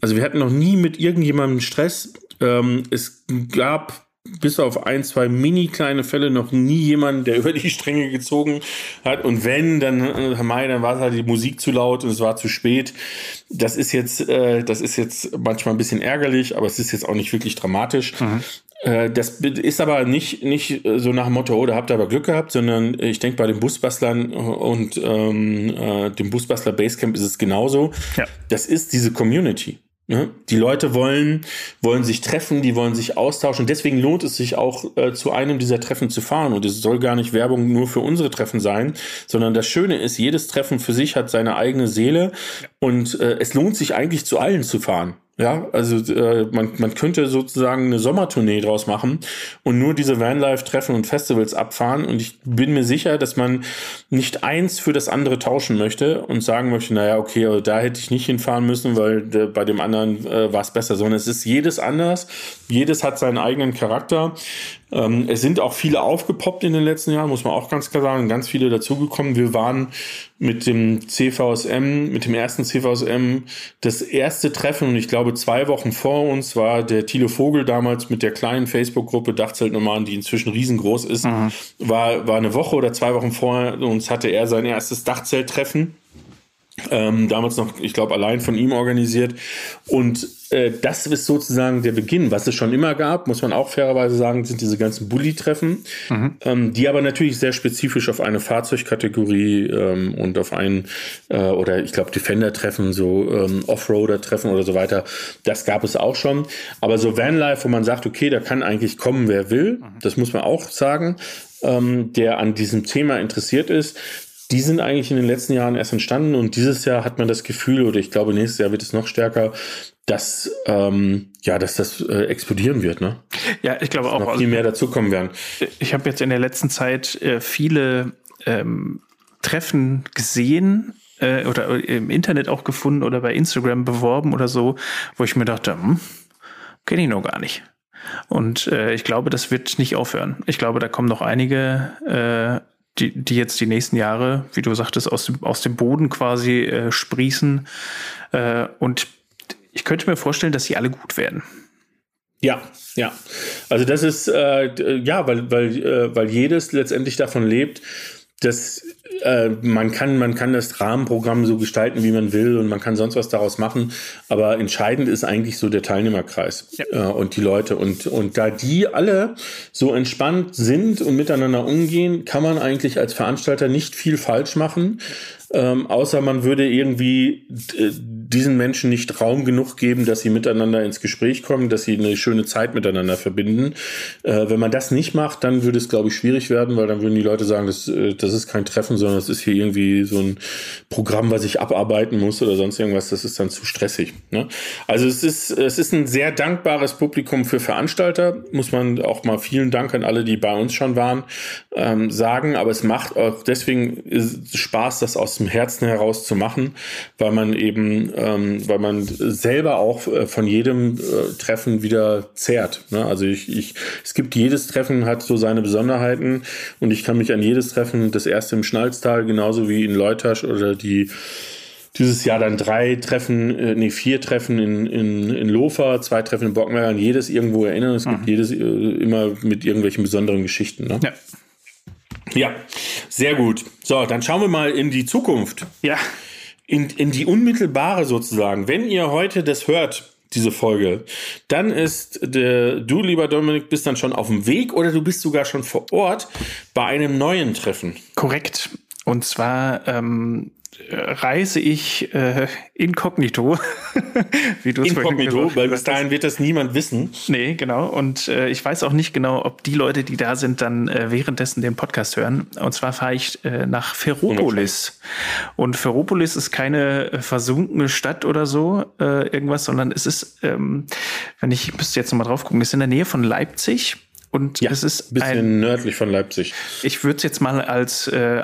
Also wir hatten noch nie mit irgendjemandem Stress. Ähm, es gab bis auf ein, zwei mini kleine Fälle noch nie jemanden, der *laughs* über die Stränge gezogen hat. Und wenn, dann, äh, Mai, dann war es halt die Musik zu laut und es war zu spät. Das ist jetzt, äh, das ist jetzt manchmal ein bisschen ärgerlich, aber es ist jetzt auch nicht wirklich dramatisch. Mhm. Äh, das ist aber nicht, nicht so nach dem Motto, oh, da habt ihr aber Glück gehabt, sondern ich denke, bei den Busbastlern und ähm, äh, dem Busbastler Basecamp ist es genauso. Ja. Das ist diese Community. Ne? Die Leute wollen, wollen sich treffen, die wollen sich austauschen. Deswegen lohnt es sich auch, äh, zu einem dieser Treffen zu fahren. Und es soll gar nicht Werbung nur für unsere Treffen sein, sondern das Schöne ist, jedes Treffen für sich hat seine eigene Seele. Und äh, es lohnt sich eigentlich zu allen zu fahren. Ja, also äh, man, man könnte sozusagen eine Sommertournee draus machen und nur diese Vanlife-Treffen und Festivals abfahren. Und ich bin mir sicher, dass man nicht eins für das andere tauschen möchte und sagen möchte, naja, okay, also da hätte ich nicht hinfahren müssen, weil äh, bei dem anderen äh, war es besser. Sondern es ist jedes anders, jedes hat seinen eigenen Charakter. Ähm, es sind auch viele aufgepoppt in den letzten Jahren, muss man auch ganz klar sagen, ganz viele dazugekommen. Wir waren mit dem CVSM, mit dem ersten CVSM das erste Treffen und ich glaube zwei Wochen vor uns war der Thilo Vogel damals mit der kleinen Facebook-Gruppe Dachzeltnummern, die inzwischen riesengroß ist, mhm. war, war eine Woche oder zwei Wochen vor uns hatte er sein erstes Dachzelttreffen ähm, damals noch, ich glaube, allein von ihm organisiert. Und äh, das ist sozusagen der Beginn. Was es schon immer gab, muss man auch fairerweise sagen, sind diese ganzen Bully-Treffen, mhm. ähm, die aber natürlich sehr spezifisch auf eine Fahrzeugkategorie ähm, und auf ein, äh, oder ich glaube, Defender-Treffen, so ähm, Offroader-Treffen oder so weiter, das gab es auch schon. Aber so Vanlife, wo man sagt, okay, da kann eigentlich kommen, wer will, mhm. das muss man auch sagen, ähm, der an diesem Thema interessiert ist, die sind eigentlich in den letzten Jahren erst entstanden und dieses Jahr hat man das Gefühl, oder ich glaube, nächstes Jahr wird es noch stärker, dass ähm, ja, dass das äh, explodieren wird, ne? Ja, ich glaube dass auch. Noch viel mehr dazukommen werden. Ich habe jetzt in der letzten Zeit äh, viele ähm, Treffen gesehen äh, oder im Internet auch gefunden oder bei Instagram beworben oder so, wo ich mir dachte, hm, kenne ich noch gar nicht. Und äh, ich glaube, das wird nicht aufhören. Ich glaube, da kommen noch einige äh, die, die jetzt die nächsten Jahre, wie du sagtest, aus dem, aus dem Boden quasi äh, sprießen. Äh, und ich könnte mir vorstellen, dass sie alle gut werden. Ja, ja. Also das ist äh, ja, weil, weil, äh, weil jedes letztendlich davon lebt, das, äh, man kann, man kann das Rahmenprogramm so gestalten, wie man will und man kann sonst was daraus machen. Aber entscheidend ist eigentlich so der Teilnehmerkreis ja. äh, und die Leute. Und, und da die alle so entspannt sind und miteinander umgehen, kann man eigentlich als Veranstalter nicht viel falsch machen ähm, außer man würde irgendwie äh, diesen Menschen nicht Raum genug geben, dass sie miteinander ins Gespräch kommen, dass sie eine schöne Zeit miteinander verbinden. Äh, wenn man das nicht macht, dann würde es, glaube ich, schwierig werden, weil dann würden die Leute sagen, das, äh, das ist kein Treffen, sondern das ist hier irgendwie so ein Programm, was ich abarbeiten muss oder sonst irgendwas. Das ist dann zu stressig. Ne? Also es ist, es ist ein sehr dankbares Publikum für Veranstalter, muss man auch mal vielen Dank an alle, die bei uns schon waren, ähm, sagen. Aber es macht auch deswegen Spaß, das aus dem Herzen heraus zu machen, weil man eben, ähm, weil man selber auch äh, von jedem äh, Treffen wieder zehrt. Ne? Also ich, ich, es gibt jedes Treffen hat so seine Besonderheiten und ich kann mich an jedes Treffen, das erste im Schnalztal, genauso wie in Leutasch oder die dieses Jahr dann drei Treffen, äh, nee, vier Treffen in, in, in Lofer, zwei Treffen in Bockenberg, jedes irgendwo erinnern. Es mhm. gibt jedes äh, immer mit irgendwelchen besonderen Geschichten. Ne? Ja. Ja, sehr gut. So, dann schauen wir mal in die Zukunft. Ja. In, in die unmittelbare sozusagen. Wenn ihr heute das hört, diese Folge, dann ist der, du, lieber Dominik, bist dann schon auf dem Weg oder du bist sogar schon vor Ort bei einem neuen Treffen. Korrekt. Und zwar ähm, reise ich äh, inkognito. *laughs* wie du inkognito, weil bis dahin wird das niemand wissen. Nee, genau. Und äh, ich weiß auch nicht genau, ob die Leute, die da sind, dann äh, währenddessen den Podcast hören. Und zwar fahre ich äh, nach Ferropolis. Und Ferropolis ist keine äh, versunkene Stadt oder so, äh, irgendwas, sondern es ist, ähm, wenn ich, ich müsste jetzt nochmal drauf gucken, ist in der Nähe von Leipzig. Und ja, es ist ein bisschen ein, nördlich von Leipzig. Ich würde es jetzt mal als, äh,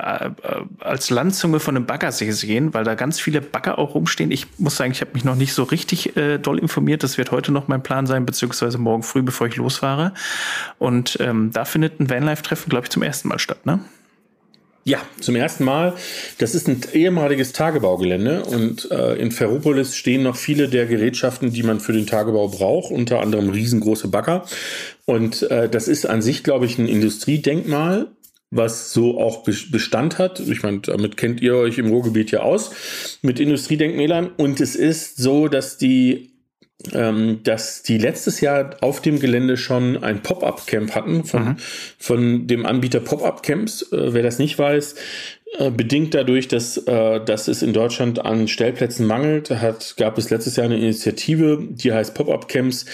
als Landzunge von einem Baggersee sehen, weil da ganz viele Bagger auch rumstehen. Ich muss sagen, ich habe mich noch nicht so richtig äh, doll informiert. Das wird heute noch mein Plan sein, beziehungsweise morgen früh, bevor ich losfahre. Und ähm, da findet ein Vanlife-Treffen, glaube ich, zum ersten Mal statt, ne? Ja, zum ersten Mal. Das ist ein ehemaliges Tagebaugelände und äh, in Ferropolis stehen noch viele der Gerätschaften, die man für den Tagebau braucht, unter anderem riesengroße Bagger. Und äh, das ist an sich, glaube ich, ein Industriedenkmal, was so auch Bestand hat. Ich meine, damit kennt ihr euch im Ruhrgebiet ja aus mit Industriedenkmälern. Und es ist so, dass die dass die letztes Jahr auf dem Gelände schon ein Pop-up-Camp hatten von, mhm. von dem Anbieter Pop-up-Camps. Äh, wer das nicht weiß, äh, bedingt dadurch, dass, äh, dass es in Deutschland an Stellplätzen mangelt, hat, gab es letztes Jahr eine Initiative, die heißt Pop-up-Camps,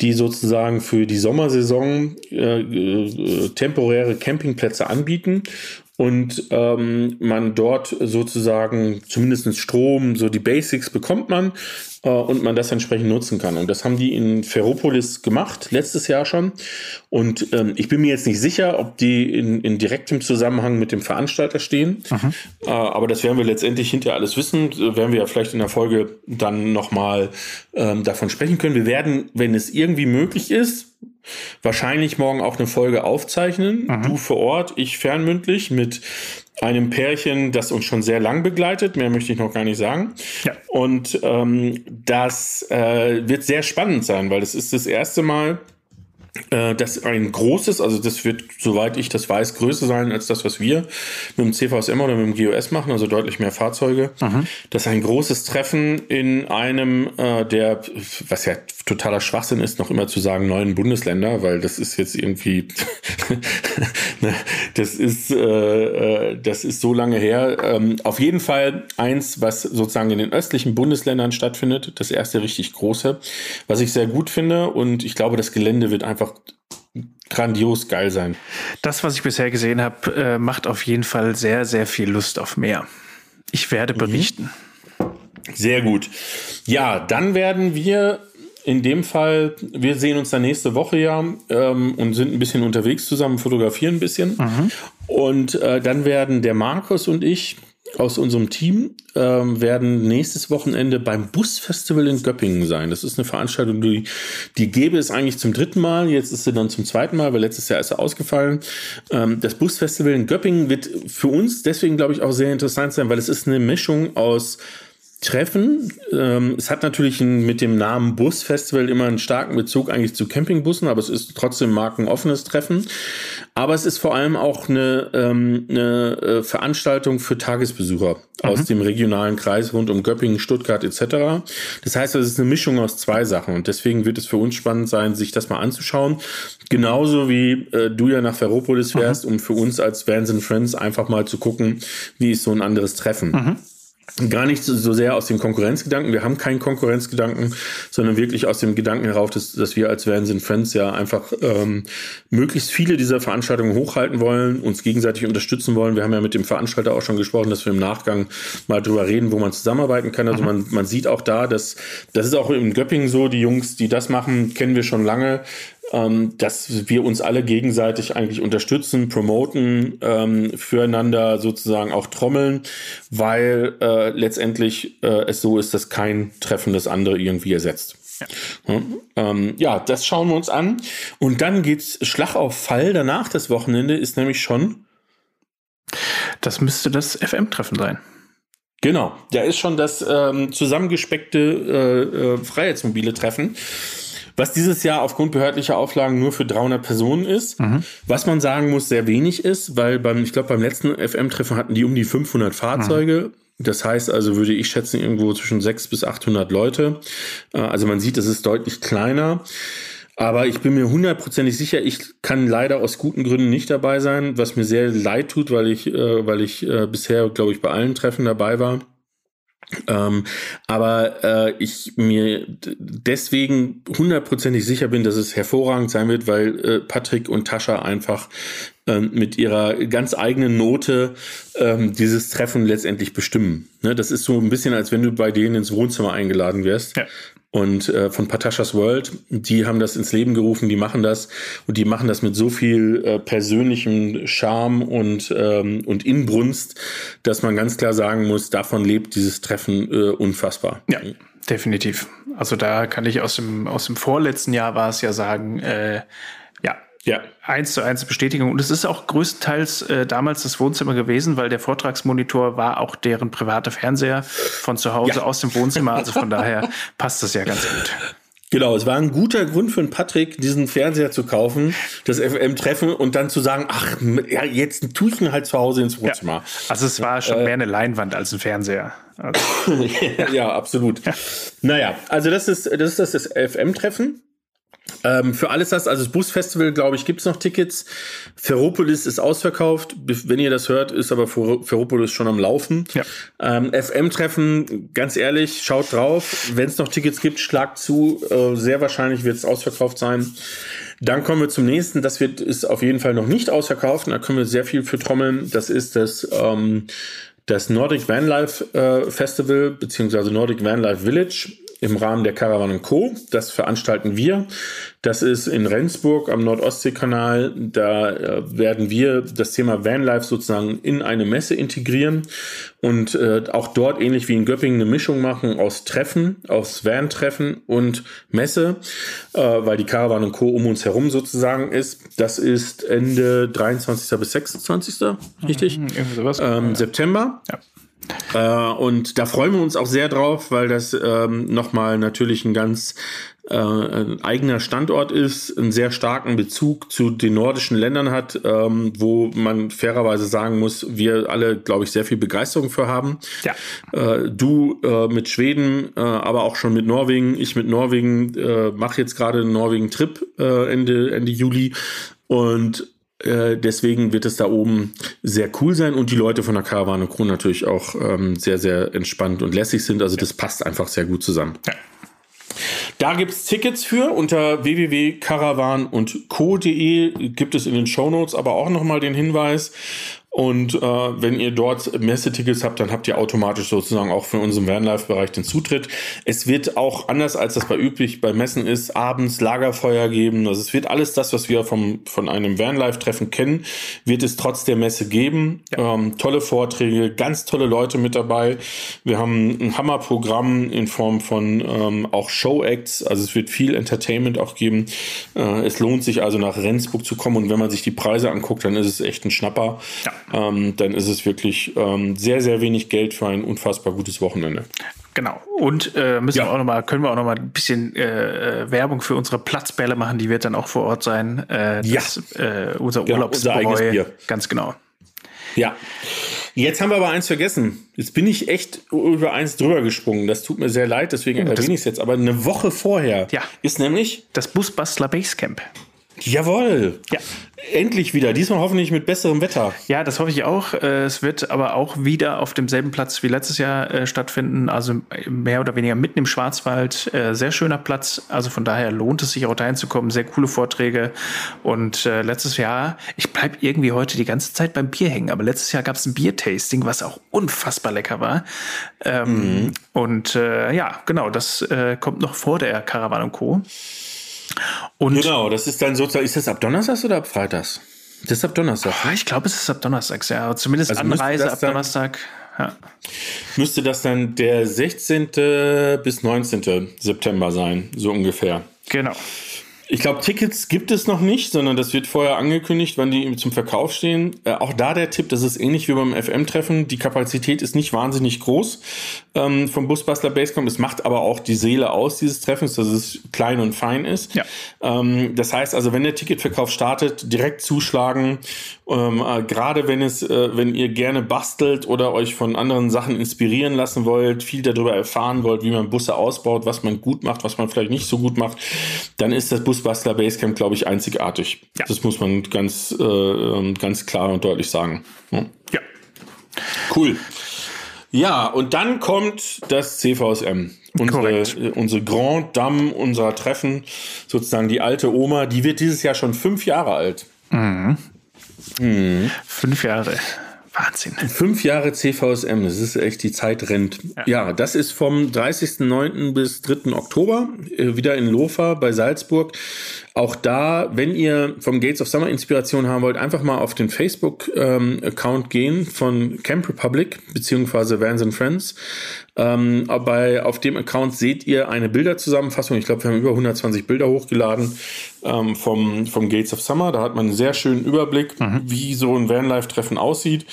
die sozusagen für die Sommersaison äh, äh, temporäre Campingplätze anbieten und ähm, man dort sozusagen zumindest Strom, so die Basics bekommt man und man das entsprechend nutzen kann. Und das haben die in Ferropolis gemacht, letztes Jahr schon. Und ähm, ich bin mir jetzt nicht sicher, ob die in, in direktem Zusammenhang mit dem Veranstalter stehen. Äh, aber das werden wir letztendlich hinterher alles wissen. Äh, werden wir ja vielleicht in der Folge dann nochmal ähm, davon sprechen können. Wir werden, wenn es irgendwie möglich ist, wahrscheinlich morgen auch eine Folge aufzeichnen. Mhm. Du vor Ort, ich fernmündlich mit einem Pärchen, das uns schon sehr lang begleitet. Mehr möchte ich noch gar nicht sagen. Ja. Und ähm, das äh, wird sehr spannend sein, weil es ist das erste Mal, äh, das ein großes, also das wird, soweit ich das weiß, größer sein als das, was wir mit dem CVSM oder mit dem GOS machen, also deutlich mehr Fahrzeuge. Mhm. Das ist ein großes Treffen in einem äh, der, was ja totaler Schwachsinn ist, noch immer zu sagen, neuen Bundesländer, weil das ist jetzt irgendwie, *laughs* ne, das ist, äh, äh, das ist so lange her. Ähm, auf jeden Fall eins, was sozusagen in den östlichen Bundesländern stattfindet, das erste richtig große, was ich sehr gut finde und ich glaube, das Gelände wird einfach grandios geil sein. Das, was ich bisher gesehen habe, äh, macht auf jeden Fall sehr, sehr viel Lust auf mehr. Ich werde mhm. berichten. Sehr gut. Ja, dann werden wir in dem Fall, wir sehen uns dann nächste Woche ja ähm, und sind ein bisschen unterwegs zusammen, fotografieren ein bisschen. Mhm. Und äh, dann werden der Markus und ich aus unserem Team ähm, werden nächstes Wochenende beim Busfestival in Göppingen sein. Das ist eine Veranstaltung, die, die gäbe es eigentlich zum dritten Mal. Jetzt ist sie dann zum zweiten Mal, weil letztes Jahr ist sie ausgefallen. Ähm, das Busfestival in Göppingen wird für uns deswegen, glaube ich, auch sehr interessant sein, weil es ist eine Mischung aus Treffen. Ähm, es hat natürlich ein, mit dem Namen Busfestival immer einen starken Bezug eigentlich zu Campingbussen, aber es ist trotzdem markenoffenes Treffen. Aber es ist vor allem auch eine, ähm, eine äh, Veranstaltung für Tagesbesucher mhm. aus dem regionalen Kreis rund um Göppingen, Stuttgart etc. Das heißt, es ist eine Mischung aus zwei Sachen und deswegen wird es für uns spannend sein, sich das mal anzuschauen. Genauso wie äh, du ja nach Ferropolis fährst, mhm. um für uns als Vans and Friends einfach mal zu gucken, wie ist so ein anderes Treffen. Mhm gar nicht so sehr aus dem Konkurrenzgedanken. Wir haben keinen Konkurrenzgedanken, sondern wirklich aus dem Gedanken heraus, dass, dass wir als Vans Friends ja einfach ähm, möglichst viele dieser Veranstaltungen hochhalten wollen, uns gegenseitig unterstützen wollen. Wir haben ja mit dem Veranstalter auch schon gesprochen, dass wir im Nachgang mal drüber reden, wo man zusammenarbeiten kann. Also mhm. man, man sieht auch da, dass das ist auch in Göppingen so, die Jungs, die das machen, kennen wir schon lange ähm, dass wir uns alle gegenseitig eigentlich unterstützen, promoten, ähm, füreinander sozusagen auch trommeln, weil äh, letztendlich äh, es so ist, dass kein Treffen das andere irgendwie ersetzt. Ja. Ähm, ja, das schauen wir uns an. Und dann geht's Schlag auf Fall. Danach das Wochenende ist nämlich schon. Das müsste das FM-Treffen sein. Genau, da ist schon das ähm, zusammengespeckte äh, äh, Freiheitsmobile Treffen was dieses Jahr aufgrund behördlicher Auflagen nur für 300 Personen ist. Mhm. Was man sagen muss, sehr wenig ist, weil beim, ich glaube, beim letzten FM-Treffen hatten die um die 500 Fahrzeuge. Mhm. Das heißt also, würde ich schätzen, irgendwo zwischen 600 bis 800 Leute. Äh, also man sieht, es ist deutlich kleiner. Aber ich bin mir hundertprozentig sicher, ich kann leider aus guten Gründen nicht dabei sein, was mir sehr leid tut, weil ich, äh, weil ich äh, bisher, glaube ich, bei allen Treffen dabei war. Ähm, aber äh, ich mir deswegen hundertprozentig sicher bin, dass es hervorragend sein wird, weil äh, Patrick und Tascha einfach ähm, mit ihrer ganz eigenen Note ähm, dieses Treffen letztendlich bestimmen. Ne, das ist so ein bisschen, als wenn du bei denen ins Wohnzimmer eingeladen wirst. Ja und äh, von Patashas World. Die haben das ins Leben gerufen, die machen das und die machen das mit so viel äh, persönlichem Charme und, ähm, und Inbrunst, dass man ganz klar sagen muss, davon lebt dieses Treffen äh, unfassbar. Ja. Definitiv. Also da kann ich aus dem, aus dem vorletzten Jahr war es ja sagen, äh, ja, eins zu eins Bestätigung. Und es ist auch größtenteils äh, damals das Wohnzimmer gewesen, weil der Vortragsmonitor war auch deren private Fernseher von zu Hause ja. aus dem Wohnzimmer. Also von daher *laughs* passt das ja ganz gut. Genau, es war ein guter Grund für einen Patrick, diesen Fernseher zu kaufen, das FM-Treffen und dann zu sagen, ach, ja, jetzt tue ich ihn halt zu Hause ins Wohnzimmer. Ja. Also es war schon äh, mehr eine Leinwand als ein Fernseher. Also. *laughs* ja, absolut. Ja. Naja, also das ist das, ist das FM-Treffen. Ähm, für alles das, also das Busfestival, glaube ich, gibt's noch Tickets. Ferropolis ist ausverkauft. Wenn ihr das hört, ist aber Ferropolis schon am Laufen. Ja. Ähm, FM-Treffen, ganz ehrlich, schaut drauf. Wenn es noch Tickets gibt, schlagt zu. Äh, sehr wahrscheinlich wird es ausverkauft sein. Dann kommen wir zum nächsten. Das wird ist auf jeden Fall noch nicht ausverkauft. Da können wir sehr viel für trommeln. Das ist das ähm, das Nordic Vanlife äh, Festival beziehungsweise Nordic Vanlife Village im Rahmen der Caravan Co. Das veranstalten wir. Das ist in Rendsburg am Nordostseekanal. Da äh, werden wir das Thema Vanlife sozusagen in eine Messe integrieren und äh, auch dort ähnlich wie in Göppingen eine Mischung machen aus Treffen, aus Van-Treffen und Messe, äh, weil die Caravan Co. um uns herum sozusagen ist. Das ist Ende 23. bis 26. richtig? Mhm, ähm, September. Ja. Äh, und da freuen wir uns auch sehr drauf, weil das ähm, nochmal natürlich ein ganz äh, ein eigener Standort ist, einen sehr starken Bezug zu den nordischen Ländern hat, ähm, wo man fairerweise sagen muss, wir alle, glaube ich, sehr viel Begeisterung für haben. Ja. Äh, du äh, mit Schweden, äh, aber auch schon mit Norwegen. Ich mit Norwegen äh, mache jetzt gerade einen Norwegen-Trip äh, Ende, Ende Juli. Und äh, deswegen wird es da oben sehr cool sein und die Leute von der Karawane Crew natürlich auch ähm, sehr, sehr entspannt und lässig sind. Also das passt einfach sehr gut zusammen. Ja. Da gibt es Tickets für unter www.caravan und co.de gibt es in den Shownotes aber auch nochmal den Hinweis. Und äh, wenn ihr dort Messetickets habt, dann habt ihr automatisch sozusagen auch für unseren Vanlife-Bereich den Zutritt. Es wird auch anders als das bei üblich bei Messen ist, abends Lagerfeuer geben. Also es wird alles das, was wir vom, von einem Vanlife-Treffen kennen, wird es trotz der Messe geben. Ja. Ähm, tolle Vorträge, ganz tolle Leute mit dabei. Wir haben ein Hammerprogramm in Form von ähm, auch Show-Acts. Also es wird viel Entertainment auch geben. Äh, es lohnt sich also nach Rendsburg zu kommen und wenn man sich die Preise anguckt, dann ist es echt ein Schnapper. Ja ähm, dann ist es wirklich ähm, sehr, sehr wenig Geld für ein unfassbar gutes Wochenende. Genau. Und äh, müssen Ja. wir auch noch mal, können wir auch noch mal ein bisschen äh, äh, Werbung für unsere Platzbälle machen, die wird dann auch vor Ort sein. Äh, Ja. das, äh, unser Genau, unser eigenes. Bier. Ganz genau. Ja. Jetzt haben wir aber eins vergessen. Jetzt bin ich echt über eins drüber gesprungen. Das tut mir sehr leid, deswegen erwähne ich es jetzt. Aber eine Woche vorher Ja. ist nämlich, Das Busbastler Basecamp. Jawohl, Ja. endlich wieder. Diesmal hoffentlich mit besserem Wetter. Ja, das hoffe ich auch. Äh, Es wird aber auch wieder auf demselben Platz wie letztes Jahr äh, stattfinden, also mehr oder weniger mitten im Schwarzwald. Äh, Sehr schöner Platz, also von daher lohnt es sich auch dahin zu kommen. Sehr coole Vorträge. Und äh, letztes Jahr, ich bleib irgendwie heute die ganze Zeit beim Bier hängen, aber letztes Jahr gab es ein Biertasting, was auch unfassbar lecker war. Ähm, Und äh, ja, genau, das äh, kommt noch vor der Caravan und Co. Und Genau, das ist dann sozusagen, ist das ab Donnerstags oder ab Freitags? Das ist ab Donnerstag. Ah, ich glaube, es ist ab Donnerstags, ja. Zumindest Also Anreise ab dann- Donnerstag. Ja. Müsste das dann der 16. bis 19. September sein, so ungefähr. Genau. Ich glaube, Tickets gibt es noch nicht, sondern das wird vorher angekündigt, wann die zum Verkauf stehen. Äh, auch da der Tipp, das ist ähnlich wie beim FM-Treffen. Die Kapazität ist nicht wahnsinnig groß ähm, vom Busbastler Basecamp. Es macht aber auch die Seele aus dieses Treffens, dass es klein und fein ist. Ja. Ähm, das heißt also, wenn der Ticketverkauf startet, direkt zuschlagen. Ähm, äh, Gerade wenn es, äh, wenn ihr gerne bastelt oder euch von anderen Sachen inspirieren lassen wollt, viel darüber erfahren wollt, wie man Busse ausbaut, was man gut macht, was man vielleicht nicht so gut macht, dann ist das Busbastler Basecamp, glaube ich, einzigartig. Ja. Das muss man ganz, äh, ähm, ganz klar und deutlich sagen. Ja. Ja. Cool. Ja, und dann kommt das CVSM. Unsere, äh, unsere Grand Dame unserer Treffen, sozusagen die alte Oma, die wird dieses Jahr schon fünf Jahre alt. Fünf Jahre. Wahnsinn. Fünf Jahre CVSM, das ist echt, die Zeit rennt. Ja, das ist vom 30.09. bis 3. Oktober, äh, wieder in Lofa bei Salzburg. Auch da, wenn ihr vom Gates of Summer Inspiration haben wollt, einfach mal auf den Facebook-Account gehen von Camp Republic, beziehungsweise Vans and Friends. Ähm, bei, auf dem Account seht ihr eine Bilderzusammenfassung. Ich glaube, wir haben über 120 Bilder hochgeladen ähm, vom, vom Gates of Summer. Da hat man einen sehr schönen Überblick, wie so ein Vanlife-Treffen aussieht.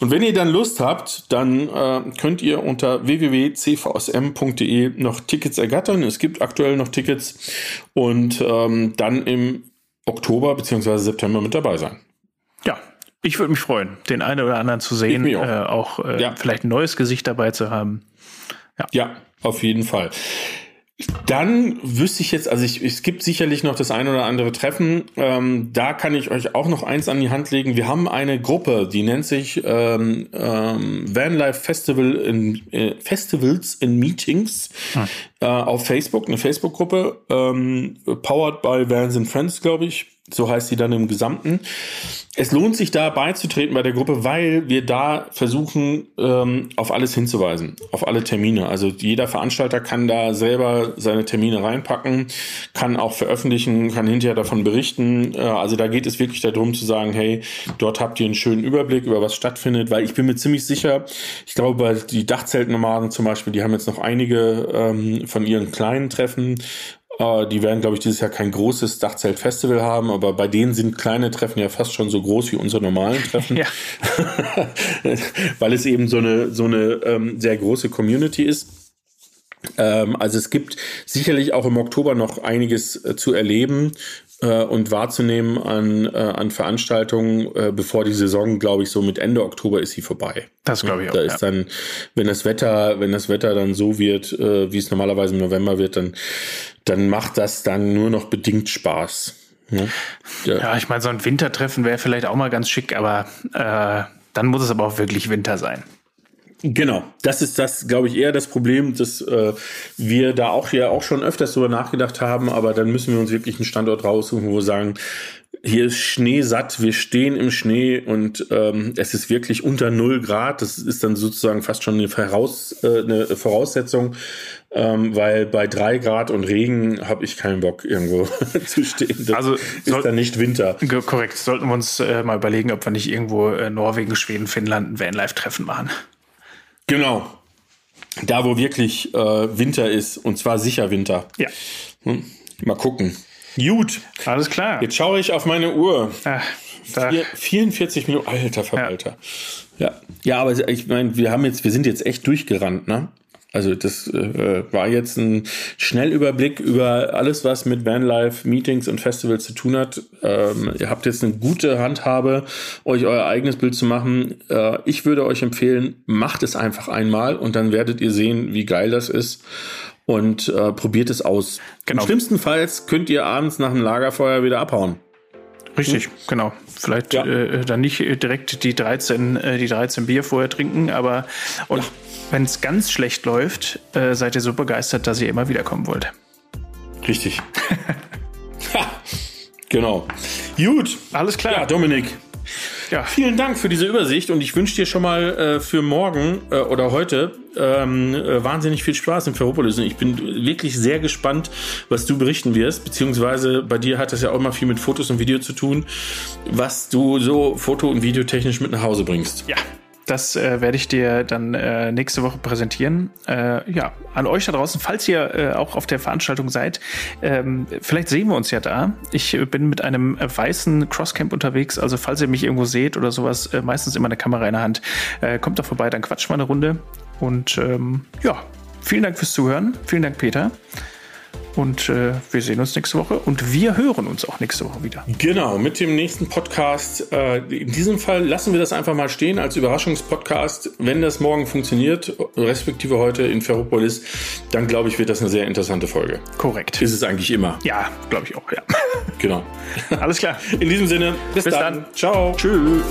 Und wenn ihr dann Lust habt, dann äh, könnt ihr unter www.cvsm.de noch Tickets ergattern. Es gibt aktuell noch Tickets und ähm, dann im Oktober bzw. September mit dabei sein. Ja. Ich würde mich freuen, den einen oder anderen zu sehen, auch. Äh, auch äh, Ja. vielleicht ein neues Gesicht dabei zu haben. Ja, auf jeden Fall. Dann wüsste ich jetzt, also ich, es gibt sicherlich noch das ein oder andere Treffen. Ähm, da kann ich euch auch noch eins an die Hand legen. Wir haben eine Gruppe, die nennt sich ähm, ähm, Vanlife Festival in, äh, Festivals in Meetings äh, auf Facebook, eine Facebook-Gruppe, ähm, powered by Vans and Friends, glaube ich. So heißt sie dann im Gesamten. Es lohnt sich da beizutreten bei der Gruppe, weil wir da versuchen, ähm, auf alles hinzuweisen, auf alle Termine. Also jeder Veranstalter kann da selber seine Termine reinpacken, kann auch veröffentlichen, kann hinterher davon berichten. Äh, also da geht es wirklich darum zu sagen, hey, dort habt ihr einen schönen Überblick über was stattfindet, weil ich bin mir ziemlich sicher, ich glaube, bei die Dachzeltnomaden zum Beispiel, die haben jetzt noch einige ähm, von ihren kleinen Treffen Die werden, glaube ich, dieses Jahr kein großes Dachzelt-Festival haben, aber bei denen sind kleine Treffen ja fast schon so groß wie unsere normalen Treffen. Ja. *laughs* Weil es eben so eine, so eine ähm, sehr große Community ist. Ähm, also es gibt sicherlich auch im Oktober noch einiges äh, zu erleben äh, und wahrzunehmen an, äh, an Veranstaltungen, äh, bevor die Saison, glaube ich, so mit Ende Oktober ist sie vorbei. Das glaube ich auch. Da ja. ist dann, wenn das Wetter, wenn das Wetter dann so wird, äh, wie es normalerweise im November wird, dann, dann macht das dann nur noch bedingt Spaß. Ne? Ja. Ja, ich meine, so ein Wintertreffen wäre vielleicht auch mal ganz schick, aber äh, dann muss es aber auch wirklich Winter sein. Genau, das ist das, glaube ich, eher das Problem, dass äh, wir da auch ja auch schon öfters drüber nachgedacht haben, aber dann müssen wir uns wirklich einen Standort raussuchen, wo wir sagen, hier ist Schnee satt, wir stehen im Schnee und ähm, es ist wirklich unter 0 Grad. Das ist dann sozusagen fast schon eine, Voraus, äh, eine Voraussetzung, ähm, weil bei 3 Grad und Regen habe ich keinen Bock, irgendwo *laughs* zu stehen. Das Also ist dann nicht Winter. Korrekt. Sollten wir uns äh, mal überlegen, ob wir nicht irgendwo äh, Norwegen, Schweden, Finnland ein Vanlife-Treffen machen. Genau. Da, wo wirklich äh, Winter ist, und zwar sicher Winter. Ja. Hm. Mal gucken. Gut, Alles klar. jetzt schaue ich auf meine Uhr. Da, Vier, 44 Minuten, alter Verwalter. Ja. ja, aber ich meine, wir haben jetzt, wir sind jetzt echt durchgerannt, ne? Also das äh, war jetzt ein Schnellüberblick über alles, was mit Vanlife, Meetings und Festivals zu tun hat. Ähm, ihr habt jetzt eine gute Handhabe, euch euer eigenes Bild zu machen. Äh, ich würde euch empfehlen, macht es einfach einmal und dann werdet ihr sehen, wie geil das ist und äh, probiert es aus. Genau. Im schlimmsten Fall könnt ihr abends nach dem Lagerfeuer wieder abhauen. Richtig, hm? genau. Vielleicht ja. äh, dann nicht direkt die 13, äh, die 13 Bier vorher trinken, aber und ja. wenn es ganz schlecht läuft, äh, seid ihr so begeistert, dass ihr immer wiederkommen wollt. Richtig. *laughs* genau. Gut. Alles klar. Ja, Dominik. Ja, vielen Dank für diese Übersicht und ich wünsche dir schon mal äh, für morgen äh, oder heute ähm, äh, wahnsinnig viel Spaß im Ferropolis. Und ich bin wirklich sehr gespannt, was du berichten wirst, beziehungsweise bei dir hat das ja auch mal viel mit Fotos und Video zu tun, was du so foto- und videotechnisch mit nach Hause bringst. Ja, das äh, werde ich dir dann äh, nächste Woche präsentieren. Äh, ja, an euch da draußen, falls ihr äh, auch auf der Veranstaltung seid, ähm, vielleicht sehen wir uns ja da. Ich bin mit einem äh, weißen Crosscamp unterwegs, also falls ihr mich irgendwo seht oder sowas, äh, meistens immer eine Kamera in der Hand, äh, kommt doch vorbei, dann quatschen wir eine Runde. Und ähm, ja, vielen Dank fürs Zuhören. Vielen Dank, Peter. Und äh, wir sehen uns nächste Woche und wir hören uns auch nächste Woche wieder. Genau, mit dem nächsten Podcast. Äh, in diesem Fall lassen wir das einfach mal stehen als Überraschungspodcast. Wenn das morgen funktioniert, respektive heute in Ferropolis, dann glaube ich, wird das eine sehr interessante Folge. Korrekt. Ist es eigentlich immer. Ja, glaube ich auch, ja. Genau. *laughs* Alles klar. In diesem Sinne, bis, bis dann. dann. Ciao. Tschüss.